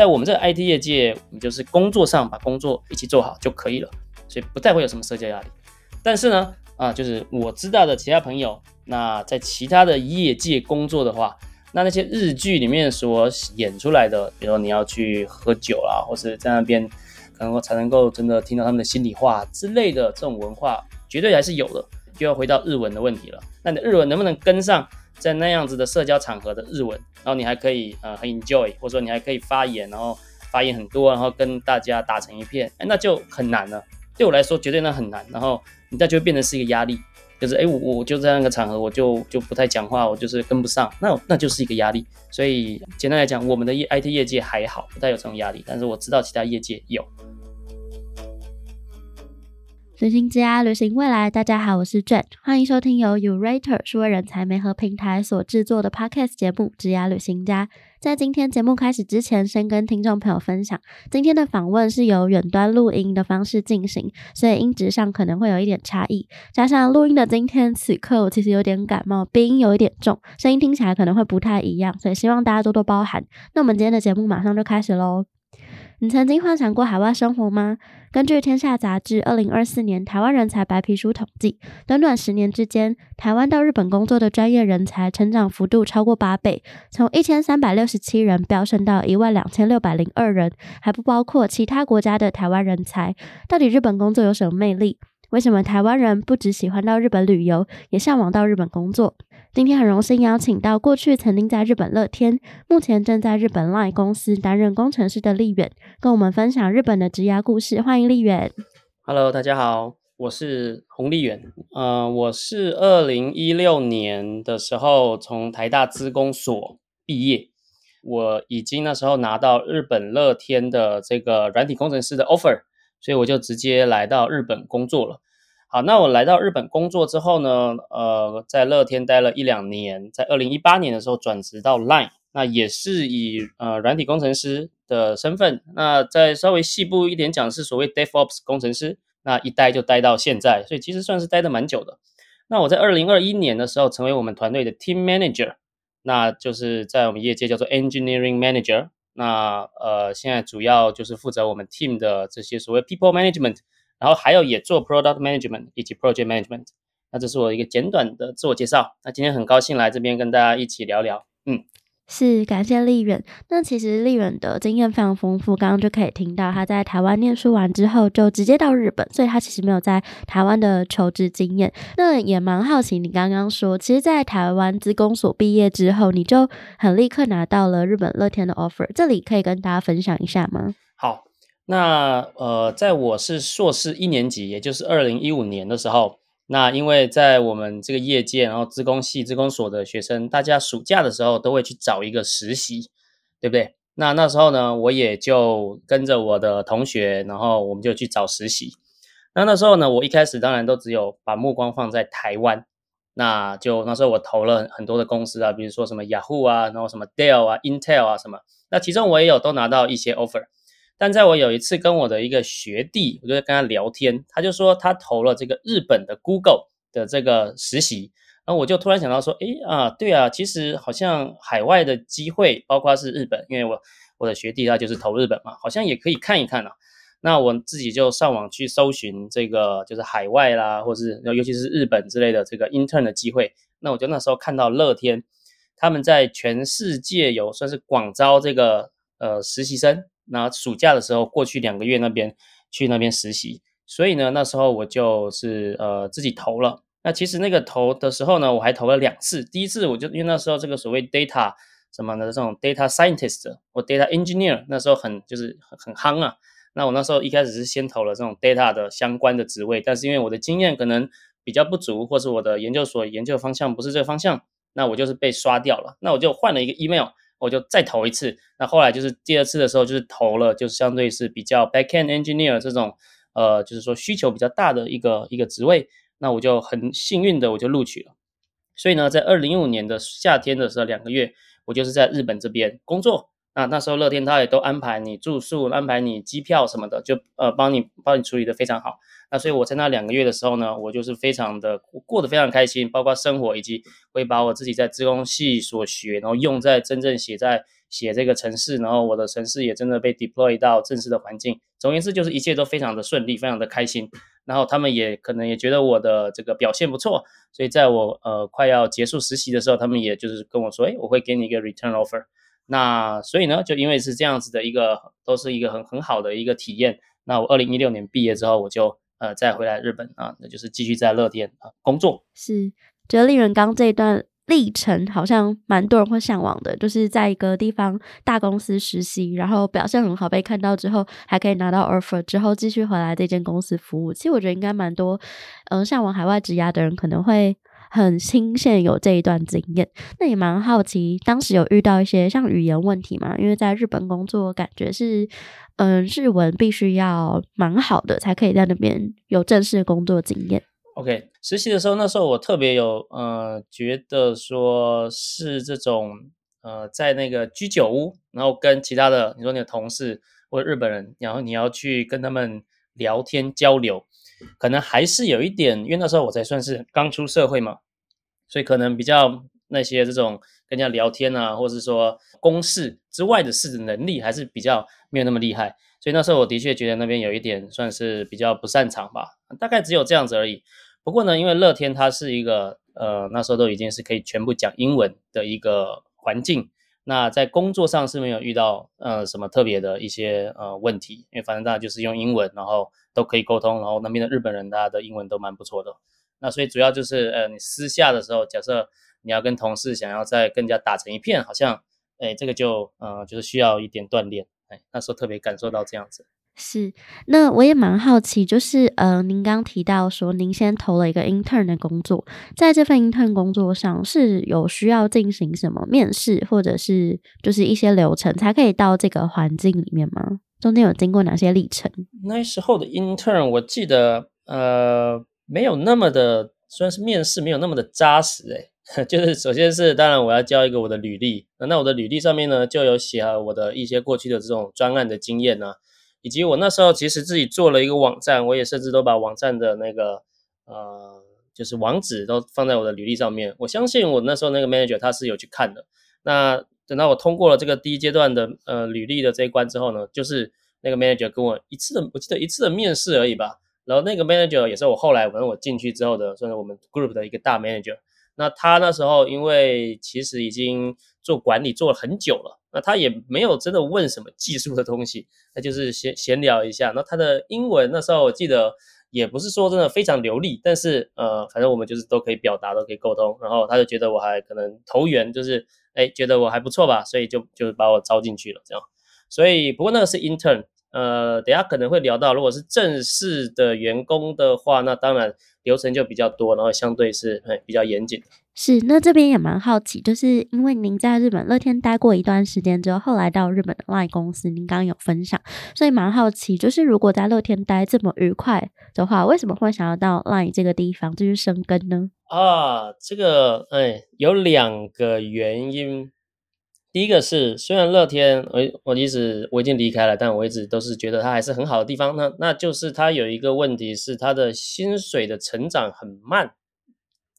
在我们这个 IT 业界，你就是工作上把工作一起做好就可以了，所以不再会有什么社交压力。但是呢，啊，就是我知道的其他朋友，那在其他的业界工作的话，那那些日剧里面所演出来的，比如说你要去喝酒啦，或是在那边可能才能够真的听到他们的心里话之类的这种文化，绝对还是有的。就要回到日文的问题了。那你的日文能不能跟上在那样子的社交场合的日文？然后你还可以呃很 enjoy，或者说你还可以发言，然后发言很多，然后跟大家打成一片，哎，那就很难了。对我来说，绝对那很难。然后你那就会变成是一个压力，就是哎，我我就在那个场合，我就就不太讲话，我就是跟不上，那那就是一个压力。所以简单来讲，我们的业 IT 业界还好，不太有这种压力。但是我知道其他业界有。旅行之家，旅行未来。大家好，我是 Jane，欢迎收听由 Urater 数位人才媒合平台所制作的 Podcast 节目《职涯旅行家》。在今天节目开始之前，先跟听众朋友分享，今天的访问是由远端录音的方式进行，所以音质上可能会有一点差异。加上录音的今天此刻，我其实有点感冒，鼻音有一点重，声音听起来可能会不太一样，所以希望大家多多包涵。那我们今天的节目马上就开始喽。你曾经幻想过海外生活吗？根据《天下》杂志二零二四年台湾人才白皮书统计，短短十年之间，台湾到日本工作的专业人才成长幅度超过八倍，从一千三百六十七人飙升到一万两千六百零二人，还不包括其他国家的台湾人才。到底日本工作有什么魅力？为什么台湾人不只喜欢到日本旅游，也向往到日本工作？今天很荣幸邀请到过去曾经在日本乐天，目前正在日本 LINE 公司担任工程师的丽远，跟我们分享日本的职涯故事。欢迎丽远。Hello，大家好，我是洪丽远。呃，我是二零一六年的时候从台大资工所毕业，我已经那时候拿到日本乐天的这个软体工程师的 offer。所以我就直接来到日本工作了。好，那我来到日本工作之后呢，呃，在乐天待了一两年，在二零一八年的时候转职到 Line，那也是以呃软体工程师的身份。那再稍微细部一点讲，是所谓 DevOps 工程师，那一待就待到现在，所以其实算是待的蛮久的。那我在二零二一年的时候成为我们团队的 Team Manager，那就是在我们业界叫做 Engineering Manager。那呃，现在主要就是负责我们 team 的这些所谓 people management，然后还有也做 product management 以及 project management。那这是我一个简短的自我介绍。那今天很高兴来这边跟大家一起聊聊，嗯。是感谢丽远。那其实丽远的经验非常丰富，刚刚就可以听到他在台湾念书完之后就直接到日本，所以他其实没有在台湾的求职经验。那也蛮好奇，你刚刚说，其实，在台湾资工所毕业之后，你就很立刻拿到了日本乐天的 offer，这里可以跟大家分享一下吗？好，那呃，在我是硕士一年级，也就是二零一五年的时候。那因为在我们这个业界，然后资工系、资工所的学生，大家暑假的时候都会去找一个实习，对不对？那那时候呢，我也就跟着我的同学，然后我们就去找实习。那那时候呢，我一开始当然都只有把目光放在台湾，那就那时候我投了很多的公司啊，比如说什么雅虎啊，然后什么 Dell 啊、Intel 啊什么，那其中我也有都拿到一些 offer。但在我有一次跟我的一个学弟，我就跟他聊天，他就说他投了这个日本的 Google 的这个实习，然后我就突然想到说，哎啊，对啊，其实好像海外的机会，包括是日本，因为我我的学弟他就是投日本嘛，好像也可以看一看啊。那我自己就上网去搜寻这个就是海外啦，或是尤其是日本之类的这个 intern 的机会。那我就那时候看到乐天他们在全世界有算是广招这个呃实习生。那暑假的时候过去两个月那边去那边实习，所以呢那时候我就是呃自己投了。那其实那个投的时候呢，我还投了两次。第一次我就因为那时候这个所谓 data 什么的这种 data scientist 或 data engineer 那时候很就是很很夯啊。那我那时候一开始是先投了这种 data 的相关的职位，但是因为我的经验可能比较不足，或是我的研究所研究方向不是这个方向，那我就是被刷掉了。那我就换了一个 email。我就再投一次，那后来就是第二次的时候，就是投了，就是相对是比较 backend engineer 这种，呃，就是说需求比较大的一个一个职位，那我就很幸运的我就录取了。所以呢，在二零一五年的夏天的时候，两个月，我就是在日本这边工作。那那时候乐天他也都安排你住宿，安排你机票什么的，就呃帮你帮你处理的非常好。那所以我在那两个月的时候呢，我就是非常的过得非常开心，包括生活以及会把我自己在自工系所学，然后用在真正写在写这个城市，然后我的城市也真的被 deploy 到正式的环境。总而言之，就是一切都非常的顺利，非常的开心。然后他们也可能也觉得我的这个表现不错，所以在我呃快要结束实习的时候，他们也就是跟我说，哎，我会给你一个 return offer。那所以呢，就因为是这样子的一个，都是一个很很好的一个体验。那我二零一六年毕业之后，我就呃再回来日本啊，那就是继续在乐天啊工作。是，觉得令人刚这一段。历程好像蛮多人会向往的，就是在一个地方大公司实习，然后表现很好被看到之后，还可以拿到 offer 之后继续回来这间公司服务。其实我觉得应该蛮多，嗯，向往海外职涯的人可能会很新鲜有这一段经验。那也蛮好奇，当时有遇到一些像语言问题吗？因为在日本工作，感觉是嗯日文必须要蛮好的，才可以在那边有正式工作经验。OK，实习的时候，那时候我特别有呃，觉得说是这种呃，在那个居酒屋，然后跟其他的你说你的同事或者日本人，然后你要去跟他们聊天交流，可能还是有一点，因为那时候我才算是刚出社会嘛，所以可能比较那些这种跟人家聊天啊，或是说公事之外的事的能力，还是比较没有那么厉害，所以那时候我的确觉得那边有一点算是比较不擅长吧，大概只有这样子而已。不过呢，因为乐天它是一个呃那时候都已经是可以全部讲英文的一个环境，那在工作上是没有遇到呃什么特别的一些呃问题，因为反正大家就是用英文，然后都可以沟通，然后那边的日本人大家的英文都蛮不错的，那所以主要就是呃你私下的时候，假设你要跟同事想要再更加打成一片，好像哎这个就呃就是需要一点锻炼，哎那时候特别感受到这样子。是，那我也蛮好奇，就是呃，您刚提到说您先投了一个 intern 的工作，在这份 intern 工作上是有需要进行什么面试，或者是就是一些流程才可以到这个环境里面吗？中间有经过哪些历程？那时候的 intern 我记得呃没有那么的，虽然是面试没有那么的扎实诶，就是首先是当然我要交一个我的履历，那我的履历上面呢就有写我的一些过去的这种专案的经验呢。以及我那时候其实自己做了一个网站，我也甚至都把网站的那个呃，就是网址都放在我的履历上面。我相信我那时候那个 manager 他是有去看的。那等到我通过了这个第一阶段的呃履历的这一关之后呢，就是那个 manager 跟我一次的，我记得一次的面试而已吧。然后那个 manager 也是我后来反正我进去之后的，算是我们 group 的一个大 manager。那他那时候因为其实已经做管理做了很久了。那他也没有真的问什么技术的东西，那就是闲闲聊一下。那他的英文那时候我记得也不是说真的非常流利，但是呃，反正我们就是都可以表达，都可以沟通。然后他就觉得我还可能投缘，就是哎觉得我还不错吧，所以就就把我招进去了这样。所以不过那个是 intern，呃，等下可能会聊到，如果是正式的员工的话，那当然流程就比较多，然后相对是比较严谨。是，那这边也蛮好奇，就是因为您在日本乐天待过一段时间之后，后来到日本的 LINE 公司，您刚刚有分享，所以蛮好奇，就是如果在乐天待这么愉快的话，为什么会想要到 LINE 这个地方继续生根呢？啊，这个哎，有两个原因。第一个是，虽然乐天我我一直我已经离开了，但我一直都是觉得它还是很好的地方。那那就是它有一个问题是，它的薪水的成长很慢。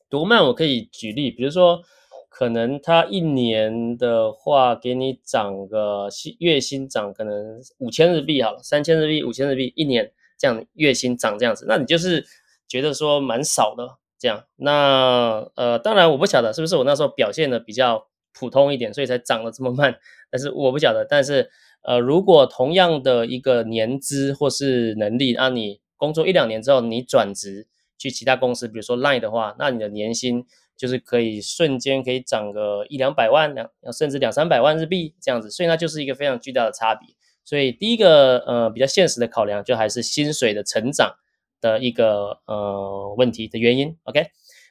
多慢？我可以举例，比如说，可能他一年的话，给你涨个薪月薪涨可能五千日币好了，三千日币、五千日币一年这样月薪涨这样子，那你就是觉得说蛮少的这样。那呃，当然我不晓得是不是我那时候表现的比较普通一点，所以才涨得这么慢。但是我不晓得。但是呃，如果同样的一个年资或是能力，那你工作一两年之后，你转职。去其他公司，比如说 Line 的话，那你的年薪就是可以瞬间可以涨个一两百万，两甚至两三百万日币这样子，所以那就是一个非常巨大的差别。所以第一个呃比较现实的考量，就还是薪水的成长的一个呃问题的原因。OK，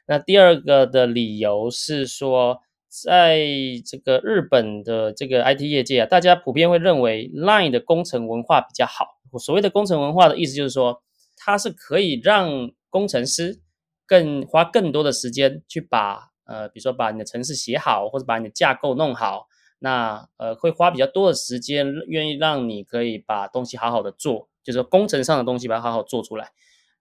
那第二个的理由是说，在这个日本的这个 IT 业界啊，大家普遍会认为 Line 的工程文化比较好。所谓的工程文化的意思就是说，它是可以让工程师更花更多的时间去把呃，比如说把你的程式写好，或者把你的架构弄好，那呃会花比较多的时间，愿意让你可以把东西好好的做，就是工程上的东西把它好好做出来。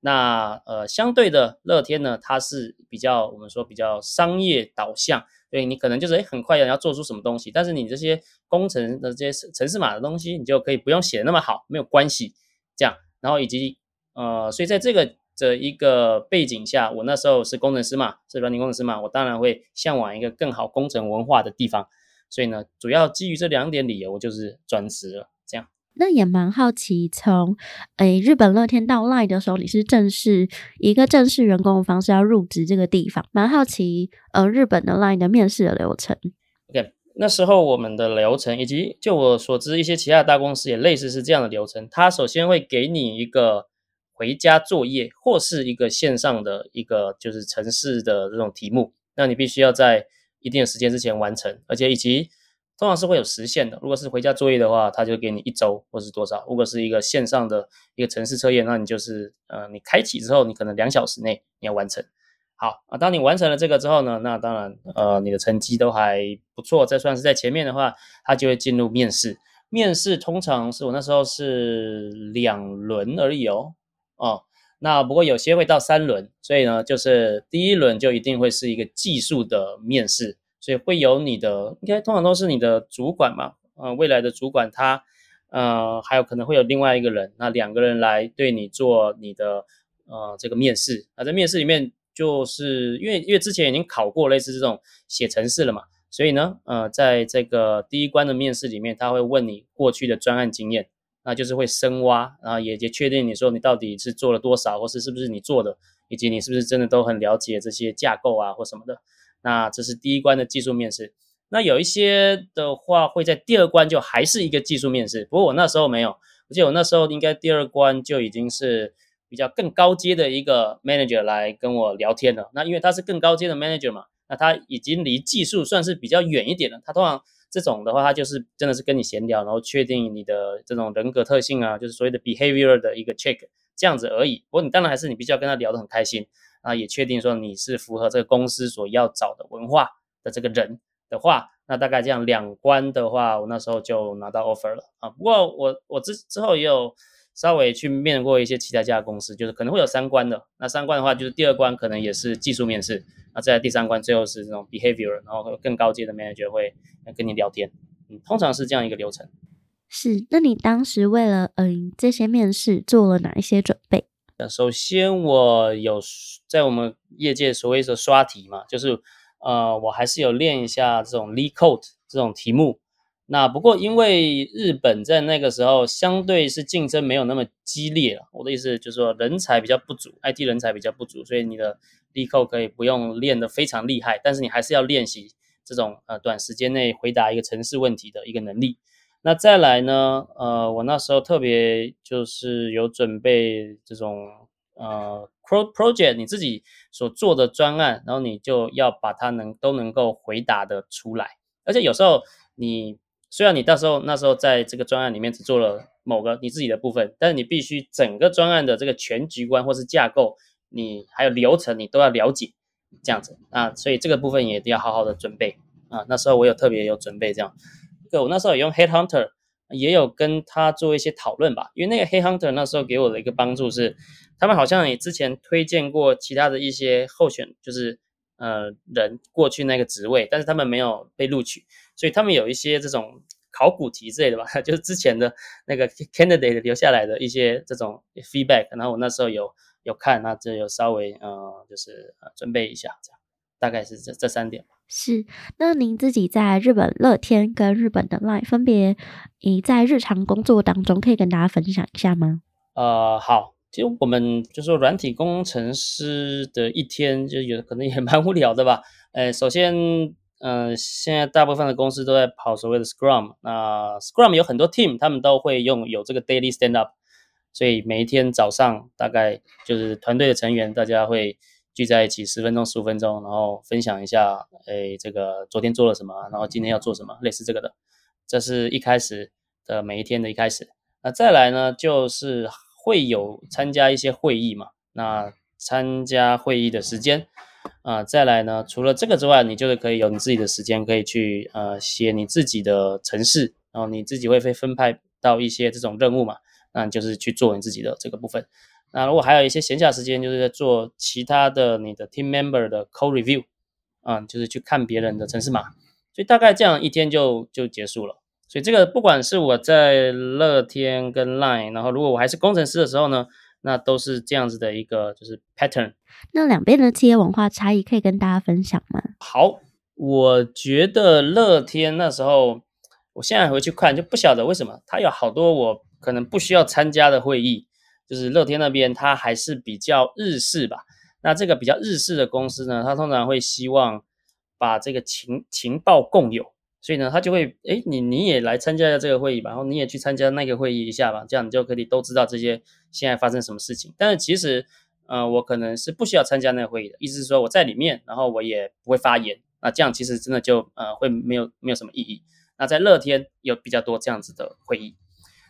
那呃相对的乐天呢，它是比较我们说比较商业导向，对你可能就是诶很快要要做出什么东西，但是你这些工程的这些城市码的东西，你就可以不用写的那么好，没有关系，这样，然后以及呃，所以在这个的一个背景下，我那时候是工程师嘛，是软件工程师嘛，我当然会向往一个更好工程文化的地方，所以呢，主要基于这两点理由，就是转职了，那也蛮好奇，从诶日本乐天到 Line 的时候，你是正式一个正式员工的方式要入职这个地方，蛮好奇呃日本的 Line 的面试的流程。OK，那时候我们的流程，以及就我所知，一些其他大公司也类似是这样的流程。他首先会给你一个回家作业，或是一个线上的一个就是城市的这种题目，那你必须要在一定的时间之前完成，而且以及。通常是会有时限的。如果是回家作业的话，他就给你一周或是多少。如果是一个线上的一个城市测验，那你就是呃，你开启之后，你可能两小时内你要完成。好啊，当你完成了这个之后呢，那当然呃，你的成绩都还不错，再算是在前面的话，他就会进入面试。面试通常是我那时候是两轮而已哦，哦，那不过有些会到三轮，所以呢，就是第一轮就一定会是一个技术的面试。所以会有你的，应该通常都是你的主管嘛，呃，未来的主管他，呃，还有可能会有另外一个人，那两个人来对你做你的，呃，这个面试。那在面试里面，就是因为因为之前已经考过类似这种写程式了嘛，所以呢，呃，在这个第一关的面试里面，他会问你过去的专案经验，那就是会深挖，然后也也确定你说你到底是做了多少，或是是不是你做的，以及你是不是真的都很了解这些架构啊或什么的。那这是第一关的技术面试，那有一些的话会在第二关就还是一个技术面试，不过我那时候没有，而且我那时候应该第二关就已经是比较更高阶的一个 manager 来跟我聊天了。那因为他是更高阶的 manager 嘛，那他已经离技术算是比较远一点了。他通常这种的话，他就是真的是跟你闲聊，然后确定你的这种人格特性啊，就是所谓的 behavior 的一个 check 这样子而已。不过你当然还是你必须要跟他聊得很开心。啊，也确定说你是符合这个公司所要找的文化的这个人的话，那大概这样两关的话，我那时候就拿到 offer 了啊。不过我我之之后也有稍微去面过一些其他家公司，就是可能会有三关的。那三关的话，就是第二关可能也是技术面试，那再第三关最后是这种 behavior，然后更高阶的 manager 会跟你聊天。嗯，通常是这样一个流程。是，那你当时为了嗯这些面试做了哪一些准备？首先，我有在我们业界所谓的刷题嘛，就是呃，我还是有练一下这种 Lee Code 这种题目。那不过因为日本在那个时候相对是竞争没有那么激烈了，我的意思就是说人才比较不足，IT 人才比较不足，所以你的 Lee Code 可以不用练得非常厉害，但是你还是要练习这种呃短时间内回答一个城市问题的一个能力。那再来呢？呃，我那时候特别就是有准备这种呃 pro project，你自己所做的专案，然后你就要把它能都能够回答的出来。而且有时候你虽然你到时候那时候在这个专案里面只做了某个你自己的部分，但是你必须整个专案的这个全局观或是架构，你还有流程你都要了解，这样子啊，所以这个部分也要好好的准备啊。那时候我有特别有准备这样。对，我那时候也用 Headhunter，也有跟他做一些讨论吧。因为那个 Headhunter 那时候给我的一个帮助是，他们好像也之前推荐过其他的一些候选，就是呃人过去那个职位，但是他们没有被录取，所以他们有一些这种考古题之类的吧，就是之前的那个 candidate 留下来的一些这种 feedback。然后我那时候有有看，那就有稍微呃就是呃准备一下，这样大概是这这三点吧。是，那您自己在日本乐天跟日本的 Line 分别，你在日常工作当中可以跟大家分享一下吗？呃，好，其实我们就说软体工程师的一天，就有可能也 蛮无聊的吧。呃，首先，嗯，现在大部分的公司都在跑所谓的 Scrum，那 Scrum 有很多 team，他们都会用有这个 daily stand up，所以每一天早上大概就是团队的成员大家会。聚在一起十分钟、十五分钟，然后分享一下，哎，这个昨天做了什么，然后今天要做什么，类似这个的。这是一开始的每一天的一开始。那再来呢，就是会有参加一些会议嘛。那参加会议的时间啊，再来呢，除了这个之外，你就是可以有你自己的时间，可以去呃写你自己的城市，然后你自己会被分派到一些这种任务嘛，那你就是去做你自己的这个部分。那如果还有一些闲暇时间，就是在做其他的你的 team member 的 code review，啊，就是去看别人的城市码，所以大概这样一天就就结束了。所以这个不管是我在乐天跟 Line，然后如果我还是工程师的时候呢，那都是这样子的一个就是 pattern。那两边的企业文化差异可以跟大家分享吗？好，我觉得乐天那时候，我现在回去看就不晓得为什么，它有好多我可能不需要参加的会议，就是乐天那边它还是比较日式吧。那这个比较日式的公司呢，它通常会希望把这个情情报共有，所以呢，他就会哎，你你也来参加一下这个会议吧，然后你也去参加那个会议一下吧，这样你就可以都知道这些现在发生什么事情。但是其实，呃，我可能是不需要参加那个会议的，意思是说我在里面，然后我也不会发言，那这样其实真的就呃会没有没有什么意义。那在乐天有比较多这样子的会议，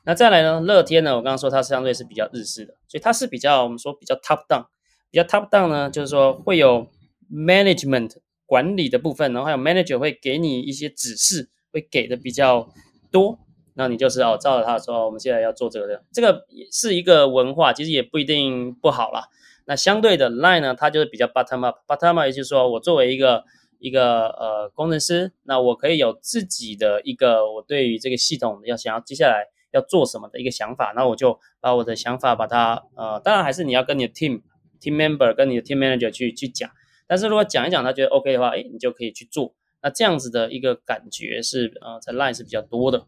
那再来呢，乐天呢，我刚刚说它相对是比较日式的，所以它是比较我们说比较 top down。比较 top down 呢，就是说会有 management 管理的部分，然后还有 manager 会给你一些指示，会给的比较多，那你就是哦照着他说，我们现在要做这个，这个是一个文化，其实也不一定不好啦。那相对的 line 呢，它就是比较 bottom up，bottom up 也就是说我作为一个一个呃工程师，那我可以有自己的一个我对于这个系统要想要接下来要做什么的一个想法，那我就把我的想法把它呃，当然还是你要跟你的 team。team member 跟你的 team manager 去去讲，但是如果讲一讲他觉得 OK 的话，哎，你就可以去做。那这样子的一个感觉是呃，在 line 是比较多的。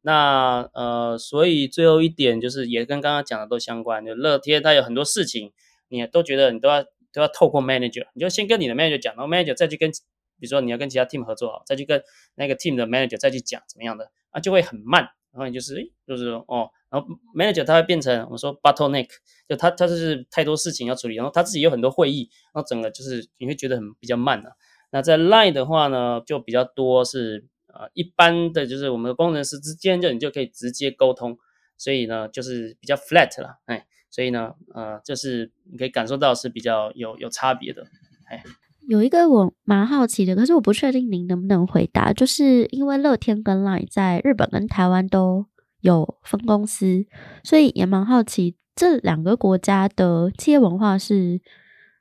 那呃，所以最后一点就是也跟刚刚讲的都相关，就乐天它有很多事情，你都觉得你都要都要透过 manager，你就先跟你的 manager 讲，然后 manager 再去跟，比如说你要跟其他 team 合作好，再去跟那个 team 的 manager 再去讲怎么样的，那，就会很慢。然后你就是，就是哦。然后 manager 他会变成我们说 bottleneck，就他他就是太多事情要处理，然后他自己有很多会议，然后整个就是你会觉得很比较慢了。那在 line 的话呢，就比较多是呃一般的就是我们的工程师之间就你就可以直接沟通，所以呢就是比较 flat 了，哎，所以呢呃就是你可以感受到是比较有有差别的，哎。有一个我蛮好奇的，可是我不确定您能不能回答，就是因为乐天跟 line 在日本跟台湾都。有分公司，所以也蛮好奇这两个国家的企业文化是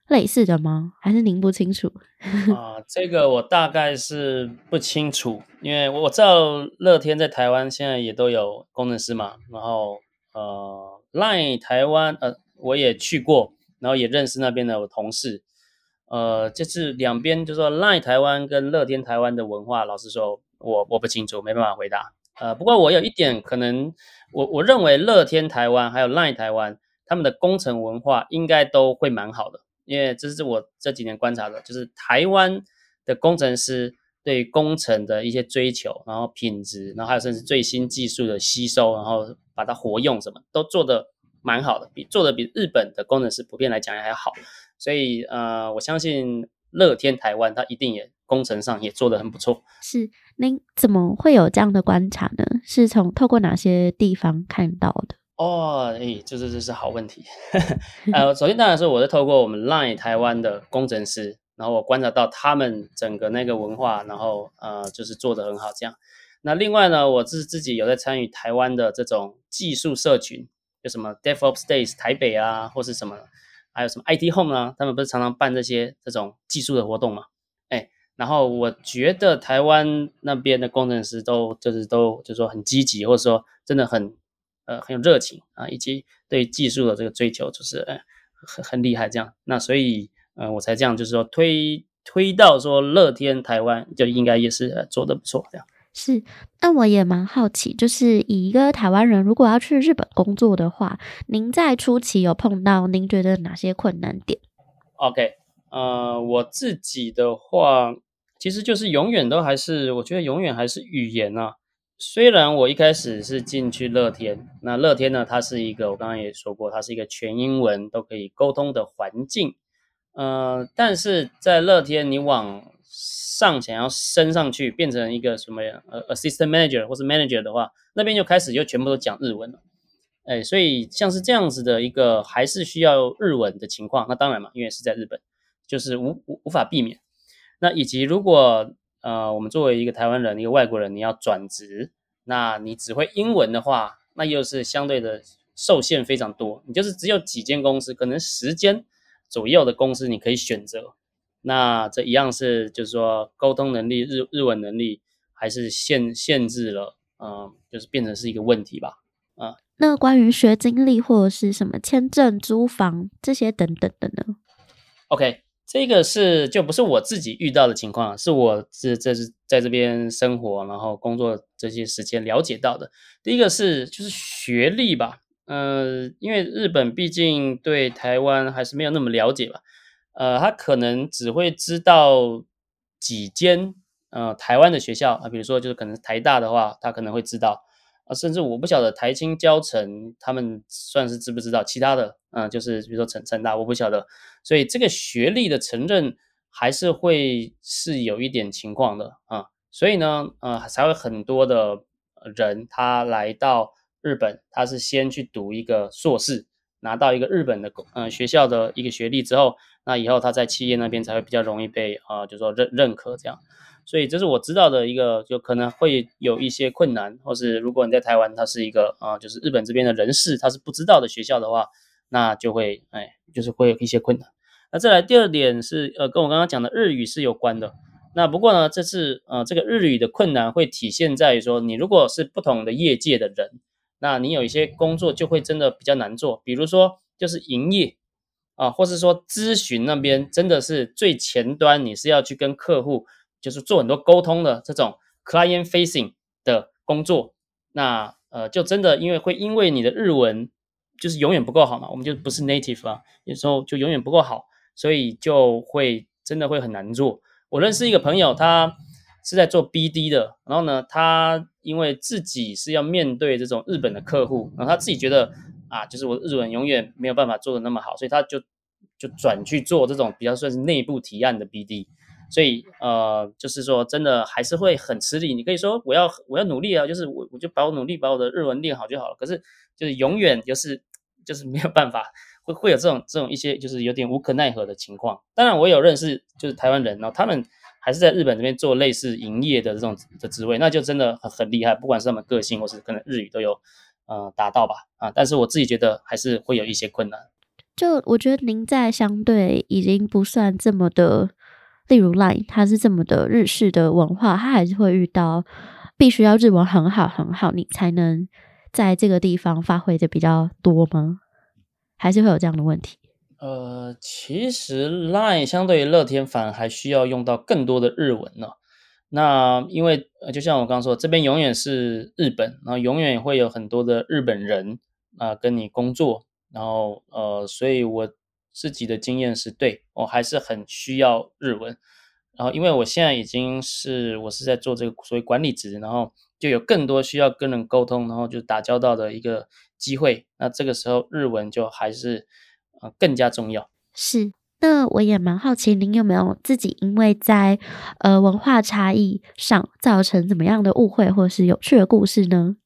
类似的吗？还是您不清楚？啊，这个我大概是不清楚，因为我知道乐天在台湾现在也都有工程师嘛，然后呃，Line 台湾呃我也去过，然后也认识那边的同事，呃，就是两边就是说赖台湾跟乐天台湾的文化，老实说，我我不清楚，没办法回答。呃，不过我有一点可能，我我认为乐天台湾还有 Line 台湾，他们的工程文化应该都会蛮好的，因为这是我这几年观察的，就是台湾的工程师对工程的一些追求，然后品质，然后还有甚至最新技术的吸收，然后把它活用，什么都做的蛮好的，比做的比日本的工程师普遍来讲还好，所以呃，我相信乐天台湾它一定也。工程上也做得很不错，是您怎么会有这样的观察呢？是从透过哪些地方看到的？哦，哎，这这这是好问题。呃，首先当然是我是透过我们 Line 台湾的工程师，然后我观察到他们整个那个文化，然后呃，就是做得很好这样。那另外呢，我自自己有在参与台湾的这种技术社群，有什么 DevOps Days 台北啊，或是什么，还有什么 IT Home 啊，他们不是常常办这些这种技术的活动吗？然后我觉得台湾那边的工程师都就是都就是说很积极，或者说真的很呃很有热情啊，以及对技术的这个追求就是呃很很厉害这样。那所以呃我才这样就是说推推到说乐天台湾就应该也是做的不错这样。是，那我也蛮好奇，就是以一个台湾人如果要去日本工作的话，您在初期有碰到您觉得哪些困难点？OK。呃，我自己的话，其实就是永远都还是，我觉得永远还是语言啊。虽然我一开始是进去乐天，那乐天呢，它是一个我刚刚也说过，它是一个全英文都可以沟通的环境。呃，但是在乐天，你往上想要升上去，变成一个什么呃 assistant manager 或是 manager 的话，那边就开始就全部都讲日文了。哎，所以像是这样子的一个还是需要日文的情况，那当然嘛，因为是在日本。就是无无无法避免，那以及如果呃我们作为一个台湾人一个外国人你要转职，那你只会英文的话，那又是相对的受限非常多，你就是只有几间公司，可能十间左右的公司你可以选择，那这一样是就是说沟通能力日日文能力还是限限制了，嗯，就是变成是一个问题吧，啊。那关于学经历或者是什么签证、租房这些等等的呢？OK，这个是就不是我自己遇到的情况，是我这这是在这边生活然后工作这些时间了解到的。第一个是就是学历吧，呃，因为日本毕竟对台湾还是没有那么了解吧，呃，他可能只会知道几间呃台湾的学校啊，比如说就是可能台大的话，他可能会知道啊。甚至我不晓得台青教城他们算是知不知道其他的，嗯，就是比如说成成大，我不晓得，所以这个学历的承认还是会是有一点情况的啊，所以呢，呃，才会很多的人他来到日本，他是先去读一个硕士，拿到一个日本的嗯学校的一个学历之后，那以后他在企业那边才会比较容易被啊，就说认认可这样。所以这是我知道的一个，就可能会有一些困难，或是如果你在台湾，它是一个啊，就是日本这边的人士，他是不知道的学校的话，那就会哎，就是会有一些困难。那再来第二点是，呃，跟我刚刚讲的日语是有关的。那不过呢，这次呃，这个日语的困难会体现在于说，你如果是不同的业界的人，那你有一些工作就会真的比较难做，比如说就是营业啊，或是说咨询那边真的是最前端，你是要去跟客户。就是做很多沟通的这种 client facing 的工作，那呃就真的因为会因为你的日文就是永远不够好嘛，我们就不是 native 啊，有时候就永远不够好，所以就会真的会很难做。我认识一个朋友，他是在做 BD 的，然后呢，他因为自己是要面对这种日本的客户，然后他自己觉得啊，就是我日文永远没有办法做的那么好，所以他就就转去做这种比较算是内部提案的 BD。所以，呃，就是说，真的还是会很吃力。你可以说，我要我要努力啊，就是我我就把我努力把我的日文练好就好了。可是，就是永远就是就是没有办法，会会有这种这种一些就是有点无可奈何的情况。当然，我有认识就是台湾人，然后他们还是在日本这边做类似营业的这种的职位，那就真的很很厉害。不管是他们个性或是可能日语都有呃达到吧啊。但是我自己觉得还是会有一些困难。就我觉得您在相对已经不算这么的。例如 Line，它是这么的日式的文化，它还是会遇到必须要日文很好很好，你才能在这个地方发挥的比较多吗？还是会有这样的问题？呃，其实 Line 相对于乐天，反而还需要用到更多的日文呢。那因为就像我刚刚说，这边永远是日本，然后永远会有很多的日本人啊跟你工作，然后呃，所以我。自己的经验是对我还是很需要日文，然后因为我现在已经是我是在做这个所谓管理职，然后就有更多需要跟人沟通，然后就打交道的一个机会，那这个时候日文就还是呃更加重要。是，那我也蛮好奇，您有没有自己因为在呃文化差异上造成怎么样的误会或是有趣的故事呢？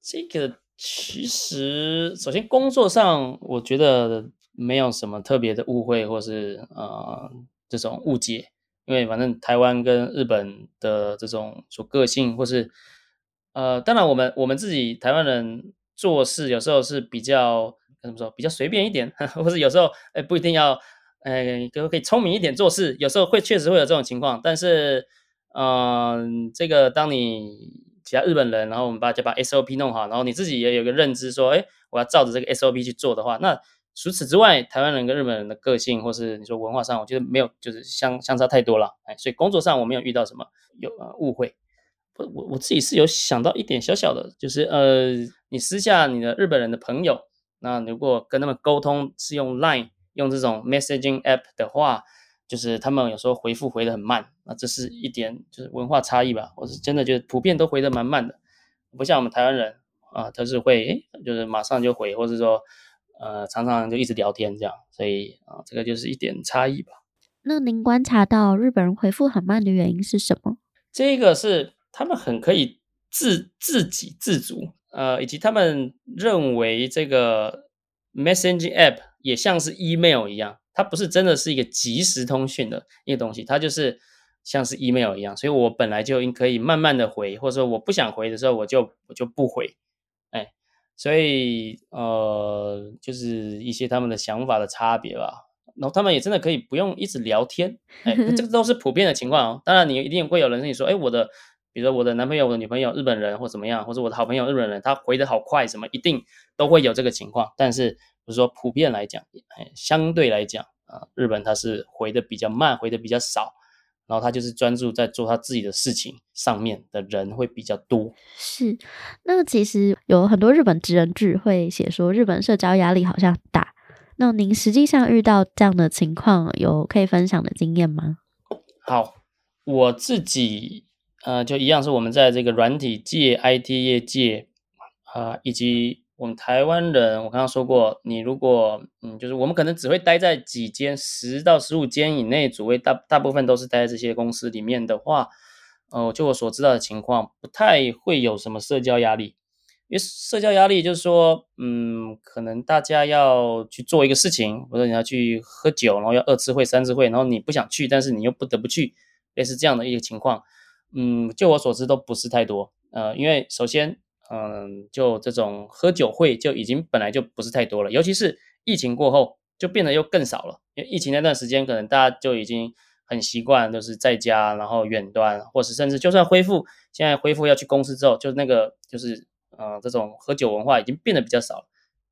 这个其实首先工作上，我觉得。没有什么特别的误会，或是呃这种误解，因为反正台湾跟日本的这种说个性，或是呃，当然我们我们自己台湾人做事有时候是比较怎么说，比较随便一点，或是有时候哎不一定要哎可可以聪明一点做事，有时候会确实会有这种情况，但是嗯，这个当你其他日本人，然后我们把就把 SOP 弄好，然后你自己也有个认知说，哎，我要照着这个 SOP 去做的话，那。除此之外，台湾人跟日本人的个性，或是你说文化上，我觉得没有，就是相相差太多了。哎，所以工作上我没有遇到什么有呃误会。我我我自己是有想到一点小小的，就是呃，你私下你的日本人的朋友，那如果跟他们沟通是用 Line 用这种 messaging app 的话，就是他们有时候回复回的很慢，那这是一点就是文化差异吧。我是真的觉得普遍都回的蛮慢的，不像我们台湾人啊，他是会哎，就是马上就回，或者说。呃，常常就一直聊天这样，所以啊，这个就是一点差异吧。那您观察到日本人回复很慢的原因是什么？这个是他们很可以自自给自足，呃，以及他们认为这个 messaging app 也像是 email 一样，它不是真的是一个即时通讯的一个东西，它就是像是 email 一样，所以我本来就应可以慢慢的回，或者说我不想回的时候，我就我就不回。哎所以，呃，就是一些他们的想法的差别吧。然后他们也真的可以不用一直聊天，哎，这个 都是普遍的情况哦。当然，你一定会有人跟你说，哎，我的，比如说我的男朋友、我的女朋友日本人或怎么样，或者我的好朋友日本人，他回的好快，什么一定都会有这个情况。但是，不是说普遍来讲，哎，相对来讲啊，日本他是回的比较慢，回的比较少。然后他就是专注在做他自己的事情上面的人会比较多。是，那其实有很多日本职人剧会写说，日本社交压力好像很大。那您实际上遇到这样的情况，有可以分享的经验吗？好，我自己呃，就一样是我们在这个软体界、IT 业界啊，以及。我们台湾人，我刚刚说过，你如果嗯，就是我们可能只会待在几间十到十五间以内，主位大大部分都是待在这些公司里面的话，呃，就我所知道的情况，不太会有什么社交压力。因为社交压力就是说，嗯，可能大家要去做一个事情，或者你要去喝酒，然后要二次会、三次会，然后你不想去，但是你又不得不去，类似这样的一个情况，嗯，就我所知都不是太多。呃，因为首先。嗯，就这种喝酒会就已经本来就不是太多了，尤其是疫情过后，就变得又更少了。因为疫情那段时间，可能大家就已经很习惯，都是在家，然后远端，或是甚至就算恢复，现在恢复要去公司之后，就那个就是呃，这种喝酒文化已经变得比较少了。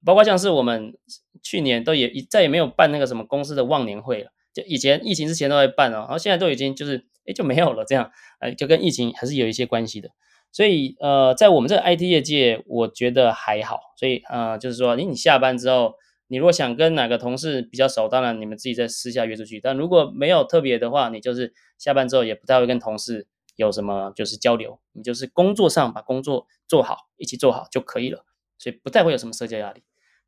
包括像是我们去年都也再也没有办那个什么公司的忘年会了，就以前疫情之前都在办哦，然后现在都已经就是哎就没有了，这样哎就跟疫情还是有一些关系的。所以，呃，在我们这个 IT 业界，我觉得还好。所以，呃，就是说，你你下班之后，你如果想跟哪个同事比较熟，当然你们自己在私下约出去。但如果没有特别的话，你就是下班之后也不太会跟同事有什么就是交流，你就是工作上把工作做好，一起做好就可以了。所以不太会有什么社交压力。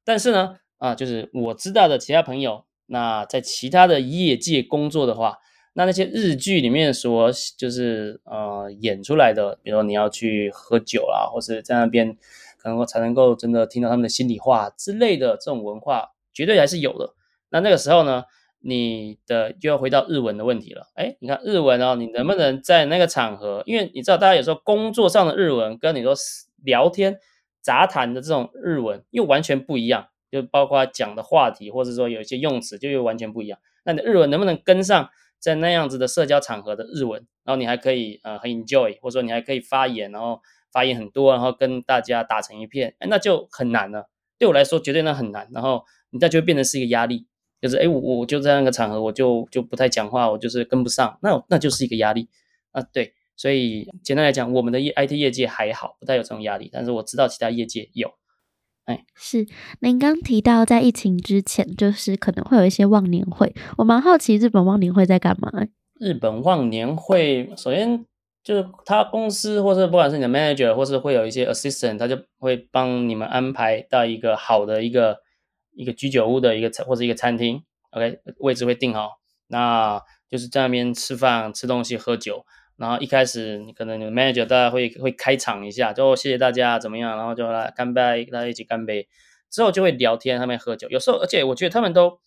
但是呢，啊，就是我知道的其他朋友，那在其他的业界工作的话。那那些日剧里面所就是呃演出来的，比如说你要去喝酒啦，或是在那边可能才能够真的听到他们的心里话之类的这种文化，绝对还是有的。那那个时候呢，你的就要回到日文的问题了。哎，你看日文哦，你能不能在那个场合？因为你知道，大家有时候工作上的日文跟你说聊天杂谈的这种日文又完全不一样，就包括讲的话题，或者说有一些用词就又完全不一样。那你的日文能不能跟上？在那样子的社交场合的日文，然后你还可以呃很 enjoy，或者说你还可以发言，然后发言很多，然后跟大家打成一片，哎，那就很难了。对我来说，绝对那很难。然后你那就会变成是一个压力，就是哎，我我就在那个场合，我就就不太讲话，我就是跟不上，那那就是一个压力啊。对，所以简单来讲，我们的业 IT 业界还好，不太有这种压力，但是我知道其他业界有。是，您刚提到在疫情之前，就是可能会有一些忘年会。我蛮好奇日本忘年会在干嘛？日本忘年会，首先就是他公司或是不管是你的 manager，或是会有一些 assistant，他就会帮你们安排到一个好的一个一个居酒屋的一个或者一个餐厅，OK，位置会定好，那就是在那边吃饭、吃东西、喝酒。然后一开始你可能你 manager 大家会会开场一下，就谢谢大家怎么样，然后就来干杯，大家一起干杯。之后就会聊天，他们喝酒。有时候，而且我觉得他们都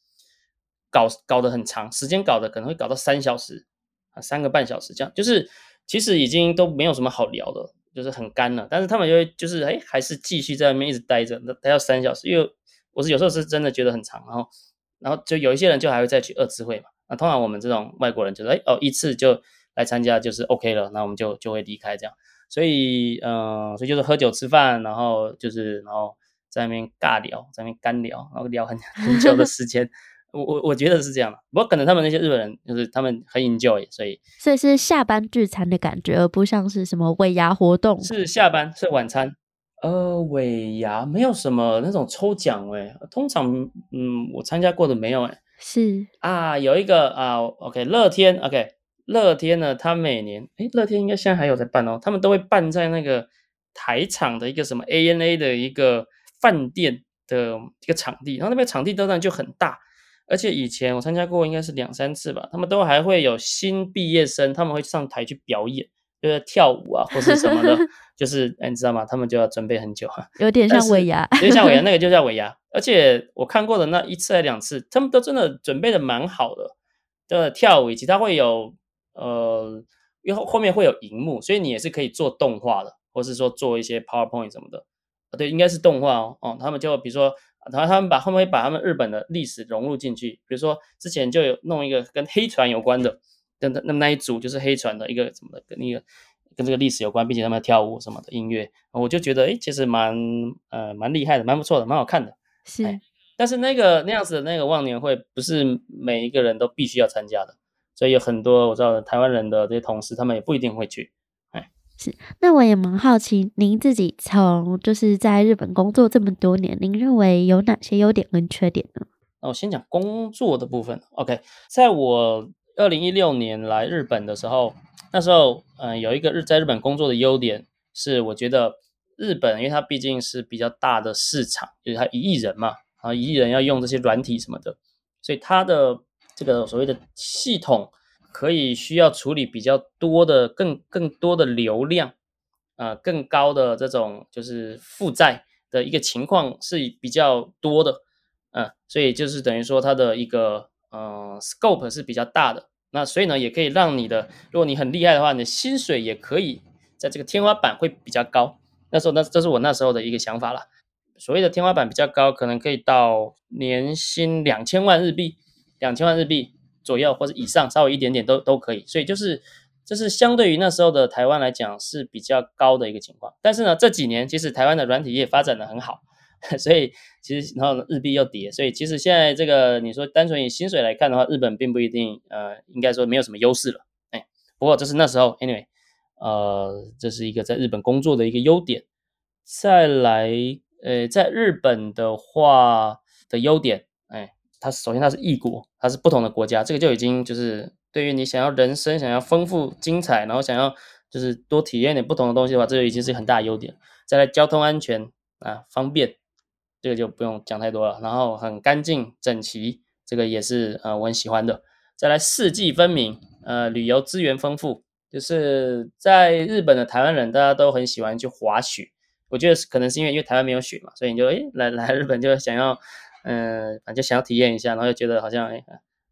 搞搞得很长，时间搞得可能会搞到三小时啊，三个半小时这样。就是其实已经都没有什么好聊的，就是很干了。但是他们就会就是哎，还是继续在那边一直待着，待到三小时。因为我是有时候是真的觉得很长，然后然后就有一些人就还会再去二次会嘛。那通常我们这种外国人就是哎哦一次就。来参加就是 OK 了，那我们就就会离开这样，所以嗯，所以就是喝酒吃饭，然后就是然后在那边尬聊，在那边干聊，然后聊很很久的时间，我我我觉得是这样的，不过可能他们那些日本人就是他们很 enjoy，所以所以是下班聚餐的感觉，而不像是什么尾牙活动，是下班是晚餐，呃，尾牙没有什么那种抽奖哎，通常嗯我参加过的没有哎，是。啊，有一个啊，OK 乐天 OK。乐天呢，他每年，诶乐天应该现在还有在办哦，他们都会办在那个台场的一个什么 ANA 的一个饭店的一个场地，然后那边场地当然就很大，而且以前我参加过应该是两三次吧，他们都还会有新毕业生，他们会上台去表演，就是跳舞啊或是什么的，就是你知道吗？他们就要准备很久啊，有点像尾牙，有点像尾牙，那个就叫尾牙，而且我看过的那一次还两次，他们都真的准备的蛮好的，的跳舞以及他会有。呃，因为后面会有荧幕，所以你也是可以做动画的，或是说做一些 PowerPoint 什么的。啊对，应该是动画哦。哦，他们就比如说然后他们把后面会把他们日本的历史融入进去，比如说之前就有弄一个跟黑船有关的，那那么那一组就是黑船的一个什么的，跟那个跟这个历史有关，并且他们跳舞什么的音乐，我就觉得哎，其实蛮呃蛮厉害的，蛮不错的，蛮好看的。是，但是那个那样子的那个忘年会不是每一个人都必须要参加的，所以有很多我知道台湾人的这些同事，他们也不一定会去。是，那我也蛮好奇，您自己从就是在日本工作这么多年，您认为有哪些优点跟缺点呢？那我先讲工作的部分。OK，在我二零一六年来日本的时候，那时候嗯有一个日在日本工作的优点是，我觉得日本因为它毕竟是比较大的市场，就是它一亿人嘛，然后一亿人要用这些软体什么的，所以它的这个所谓的系统。可以需要处理比较多的、更更多的流量，啊，更高的这种就是负债的一个情况是比较多的，嗯，所以就是等于说它的一个呃 scope 是比较大的，那所以呢也可以让你的，如果你很厉害的话，你的薪水也可以在这个天花板会比较高。那时候那这是我那时候的一个想法了，所谓的天花板比较高，可能可以到年薪两千万日币，两千万日币。左右或者以上，稍微一点点都都可以，所以就是这是相对于那时候的台湾来讲是比较高的一个情况。但是呢，这几年其实台湾的软体业发展的很好，所以其实然后日币又跌，所以其实现在这个你说单纯以薪水来看的话，日本并不一定呃，应该说没有什么优势了。哎，不过这是那时候，anyway，呃，这是一个在日本工作的一个优点。再来，呃，在日本的话的优点，它首先它是异国，它是不同的国家，这个就已经就是对于你想要人生想要丰富精彩，然后想要就是多体验点不同的东西的话，这就已经是很大的优点。再来交通安全啊方便，这个就不用讲太多了。然后很干净整齐，这个也是呃我很喜欢的。再来四季分明，呃旅游资源丰富，就是在日本的台湾人大家都很喜欢去滑雪，我觉得可能是因为因为台湾没有雪嘛，所以你就诶来来日本就想要。嗯，反正想要体验一下，然后又觉得好像哎，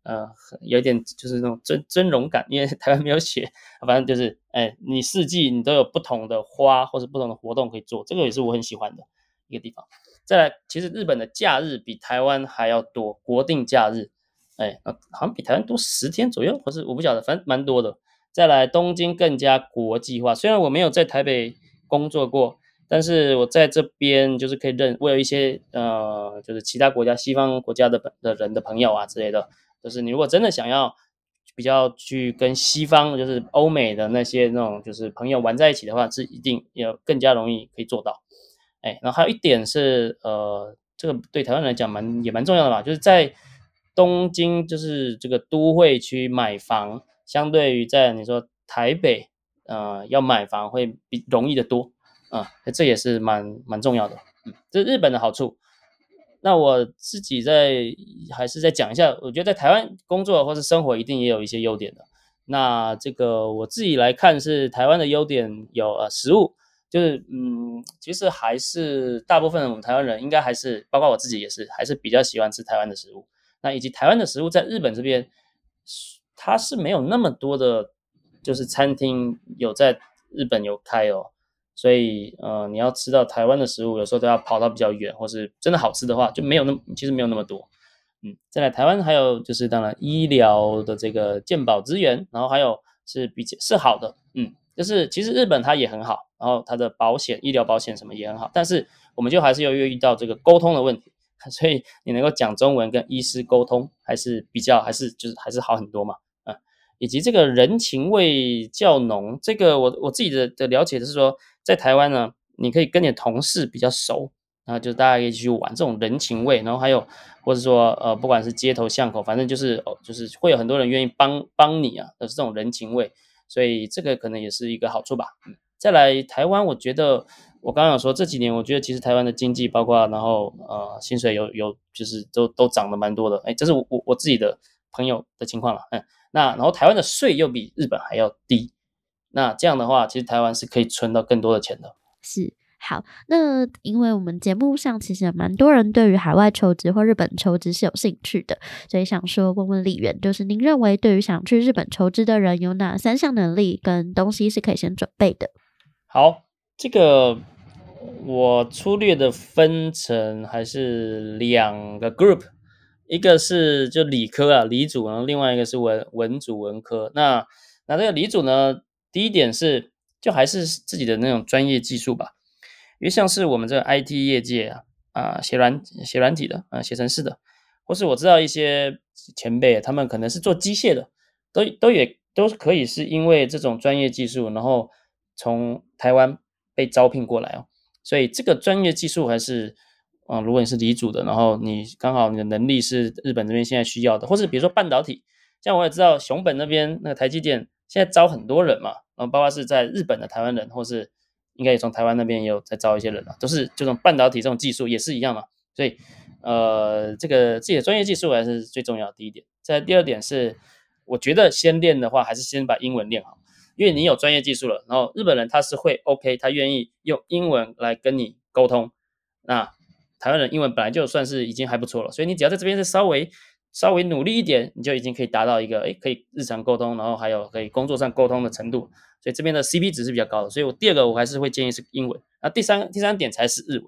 呃，有点就是那种尊尊荣感，因为 台湾没有雪，反正就是哎，你四季你都有不同的花或者不同的活动可以做，这个也是我很喜欢的一个地方。再来，其实日本的假日比台湾还要多，国定假日，哎，好像比台湾多十天左右，或是我不晓得，反正蛮多的。再来，东京更加国际化，虽然我没有在台北工作过。但是我在这边就是可以认，我有一些呃，就是其他国家、西方国家的的人的朋友啊之类的，就是你如果真的想要比较去跟西方，就是欧美的那些那种就是朋友玩在一起的话，是一定要更加容易可以做到。哎，然后还有一点是，呃，这个对台湾来讲蛮也蛮重要的吧，就是在东京就是这个都会区买房，相对于在你说台北，呃，要买房会比容易的多。啊，这也是蛮蛮重要的，嗯，这是日本的好处。那我自己在还是再讲一下，我觉得在台湾工作或是生活一定也有一些优点的。那这个我自己来看是台湾的优点有呃食物，就是嗯，其实还是大部分我们台湾人应该还是包括我自己也是还是比较喜欢吃台湾的食物。那以及台湾的食物在日本这边，它是没有那么多的，就是餐厅有在日本有开哦。所以，呃，你要吃到台湾的食物，有时候都要跑到比较远，或是真的好吃的话，就没有那么，其实没有那么多。嗯，再来台湾还有就是，当然医疗的这个健保资源，然后还有是比较是好的，嗯，就是其实日本它也很好，然后它的保险、医疗保险什么也很好，但是我们就还是要遇到这个沟通的问题，所以你能够讲中文跟医师沟通，还是比较还是就是还是好很多嘛。以及这个人情味较浓，这个我我自己的的了解的是说，在台湾呢，你可以跟你的同事比较熟，然后就大家可以去玩这种人情味，然后还有或者说呃，不管是街头巷口，反正就是哦，就是会有很多人愿意帮帮你啊，都是这种人情味，所以这个可能也是一个好处吧。嗯，再来台湾，我觉得我刚刚有说这几年，我觉得其实台湾的经济包括然后呃薪水有有就是都都涨了蛮多的，哎，这是我我我自己的朋友的情况了，嗯。那然后台湾的税又比日本还要低，那这样的话，其实台湾是可以存到更多的钱的。是好，那因为我们节目上其实蛮多人对于海外求职或日本求职是有兴趣的，所以想说问问李源，就是您认为对于想去日本求职的人，有哪三项能力跟东西是可以先准备的？好，这个我粗略的分成还是两个 group，一个是就理科啊，理组，然后另外一个是文文组文科。那那这个理组呢，第一点是就还是自己的那种专业技术吧，因为像是我们这个 IT 业界啊，啊写软写软体的啊写程式的，或是我知道一些前辈，他们可能是做机械的，都都也都可以是因为这种专业技术，然后从台湾被招聘过来哦。所以这个专业技术还是，啊，如果你是离组的，然后你刚好你的能力是日本这边现在需要的，或是比如说半导体，像我也知道熊本那边那个台积电现在招很多人嘛，然后包括是在日本的台湾人，或是应该也从台湾那边也有在招一些人啊，都是这种半导体这种技术也是一样嘛。所以，呃，这个自己的专业技术还是最重要的第一点。再第二点是，我觉得先练的话，还是先把英文练好。因为你有专业技术了，然后日本人他是会 OK，他愿意用英文来跟你沟通。那台湾人英文本来就算是已经还不错了，所以你只要在这边是稍微稍微努力一点，你就已经可以达到一个诶可以日常沟通，然后还有可以工作上沟通的程度。所以这边的 CP 值是比较高的。所以我第二个我还是会建议是英文。那第三第三点才是日文，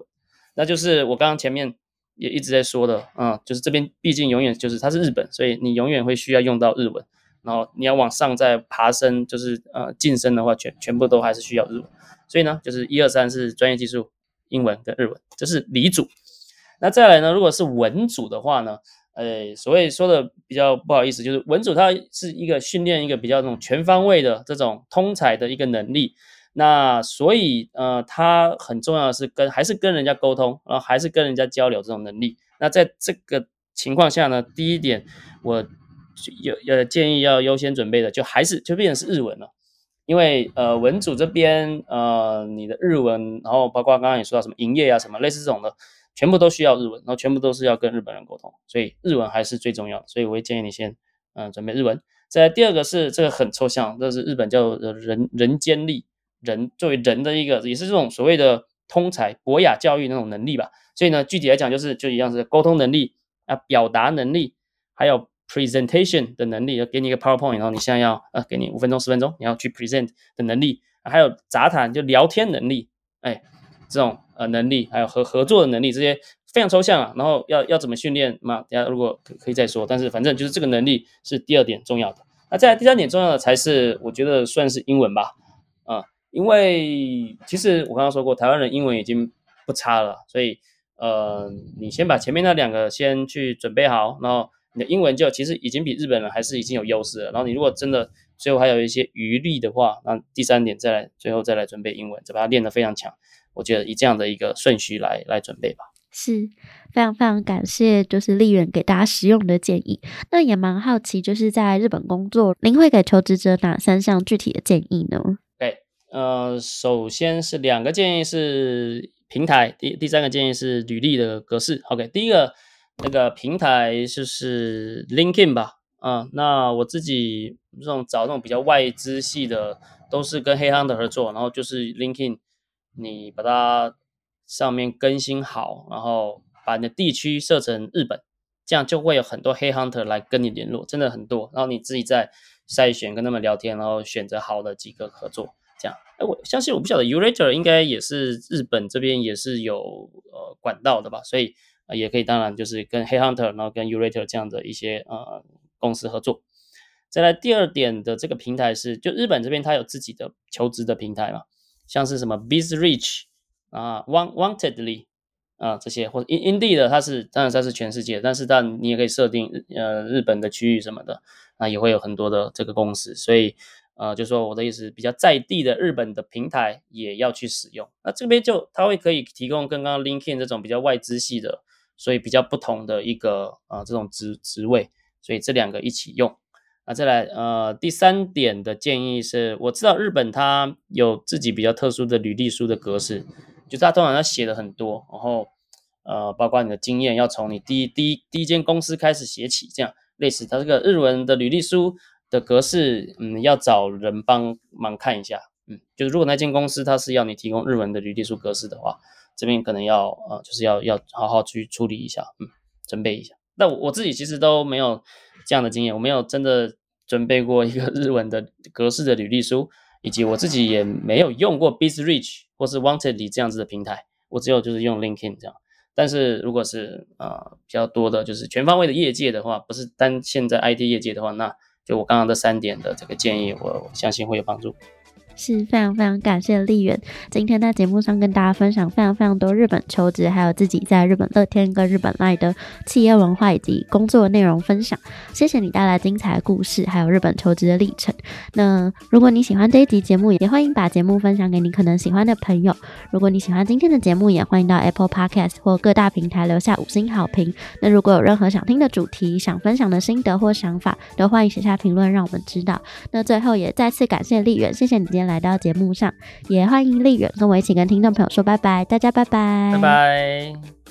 那就是我刚刚前面也一直在说的，嗯，就是这边毕竟永远就是它是日本，所以你永远会需要用到日文。然后你要往上再爬升，就是呃晋升的话，全全部都还是需要日文。所以呢，就是一二三是专业技术，英文跟日文，这是理组。那再来呢，如果是文组的话呢，呃，所谓说的比较不好意思，就是文组它是一个训练一个比较那种全方位的这种通才的一个能力。那所以呃，它很重要的是跟还是跟人家沟通，然后还是跟人家交流这种能力。那在这个情况下呢，第一点我。有有建议要优先准备的，就还是就变成是日文了，因为呃文组这边呃你的日文，然后包括刚刚也说到什么营业啊什么类似这种的，全部都需要日文，然后全部都是要跟日本人沟通，所以日文还是最重要的，所以我会建议你先嗯准备日文。再第二个是这个很抽象，这是日本叫人人间力，人作为人的一个也是这种所谓的通才博雅教育那种能力吧，所以呢具体来讲就是就一样是沟通能力啊表达能力还有。presentation 的能力，要给你一个 PowerPoint，然后你现在要呃，给你五分钟、十分钟，你要去 present 的能力，还有杂谈就聊天能力，哎，这种呃能力，还有合合作的能力，这些非常抽象啊。然后要要怎么训练嘛？大家如果可以再说，但是反正就是这个能力是第二点重要的。那再第三点重要的才是我觉得算是英文吧，啊，因为其实我刚刚说过，台湾人英文已经不差了，所以呃，你先把前面那两个先去准备好，然后。你的英文就其实已经比日本人还是已经有优势了。然后你如果真的最后还有一些余力的话，那第三点再来，最后再来准备英文，再把它练得非常强。我觉得以这样的一个顺序来来准备吧。是非常非常感谢，就是丽媛给大家实用的建议。那也蛮好奇，就是在日本工作，您会给求职者哪三项具体的建议呢？对，呃，首先是两个建议是平台，第第三个建议是履历的格式。OK，第一个。那个平台就是 LinkedIn 吧，啊，那我自己这种找那种比较外资系的，都是跟黑 hunter 合作，然后就是 LinkedIn，你把它上面更新好，然后把你的地区设成日本，这样就会有很多黑 hunter 来跟你联络，真的很多，然后你自己再筛选跟他们聊天，然后选择好的几个合作，这样，哎，我相信我不晓得 Urater 应该也是日本这边也是有呃管道的吧，所以。也可以，当然就是跟黑 Hunter，然后跟 Urater 这样的一些呃公司合作。再来第二点的这个平台是，就日本这边它有自己的求职的平台嘛，像是什么 BizReach 啊，Want Wantedly 啊这些，或者 Indeed 的，它是当然它是全世界，但是但你也可以设定呃日本的区域什么的，那也会有很多的这个公司，所以。呃，就说我的意思，比较在地的日本的平台也要去使用。那这边就它会可以提供跟刚刚 LinkedIn 这种比较外资系的，所以比较不同的一个呃这种职职位，所以这两个一起用。那再来呃第三点的建议是，我知道日本它有自己比较特殊的履历书的格式，就是它通常要写的很多，然后呃包括你的经验要从你第一第一第一间公司开始写起，这样类似它这个日文的履历书。的格式，嗯，要找人帮忙看一下，嗯，就是如果那间公司它是要你提供日文的履历书格式的话，这边可能要呃，就是要要好好去处理一下，嗯，准备一下。那我自己其实都没有这样的经验，我没有真的准备过一个 日文的格式的履历书，以及我自己也没有用过 BizReach 或是 Wantedly 这样子的平台，我只有就是用 LinkedIn 这样。但是如果是呃比较多的，就是全方位的业界的话，不是单现在 IT 业界的话，那就我刚刚这三点的这个建议，我相信会有帮助。是非常非常感谢丽媛今天在节目上跟大家分享非常非常多日本求职，还有自己在日本乐天跟日本赖的企业文化以及工作内容分享。谢谢你带来精彩的故事，还有日本求职的历程。那如果你喜欢这一集节目，也欢迎把节目分享给你可能喜欢的朋友。如果你喜欢今天的节目，也欢迎到 Apple Podcast 或各大平台留下五星好评。那如果有任何想听的主题、想分享的心得或想法，都欢迎写下评论让我们知道。那最后也再次感谢丽媛，谢谢你今天来到节目上，也欢迎丽远跟我一起跟听众朋友说拜拜，大家拜拜，拜拜。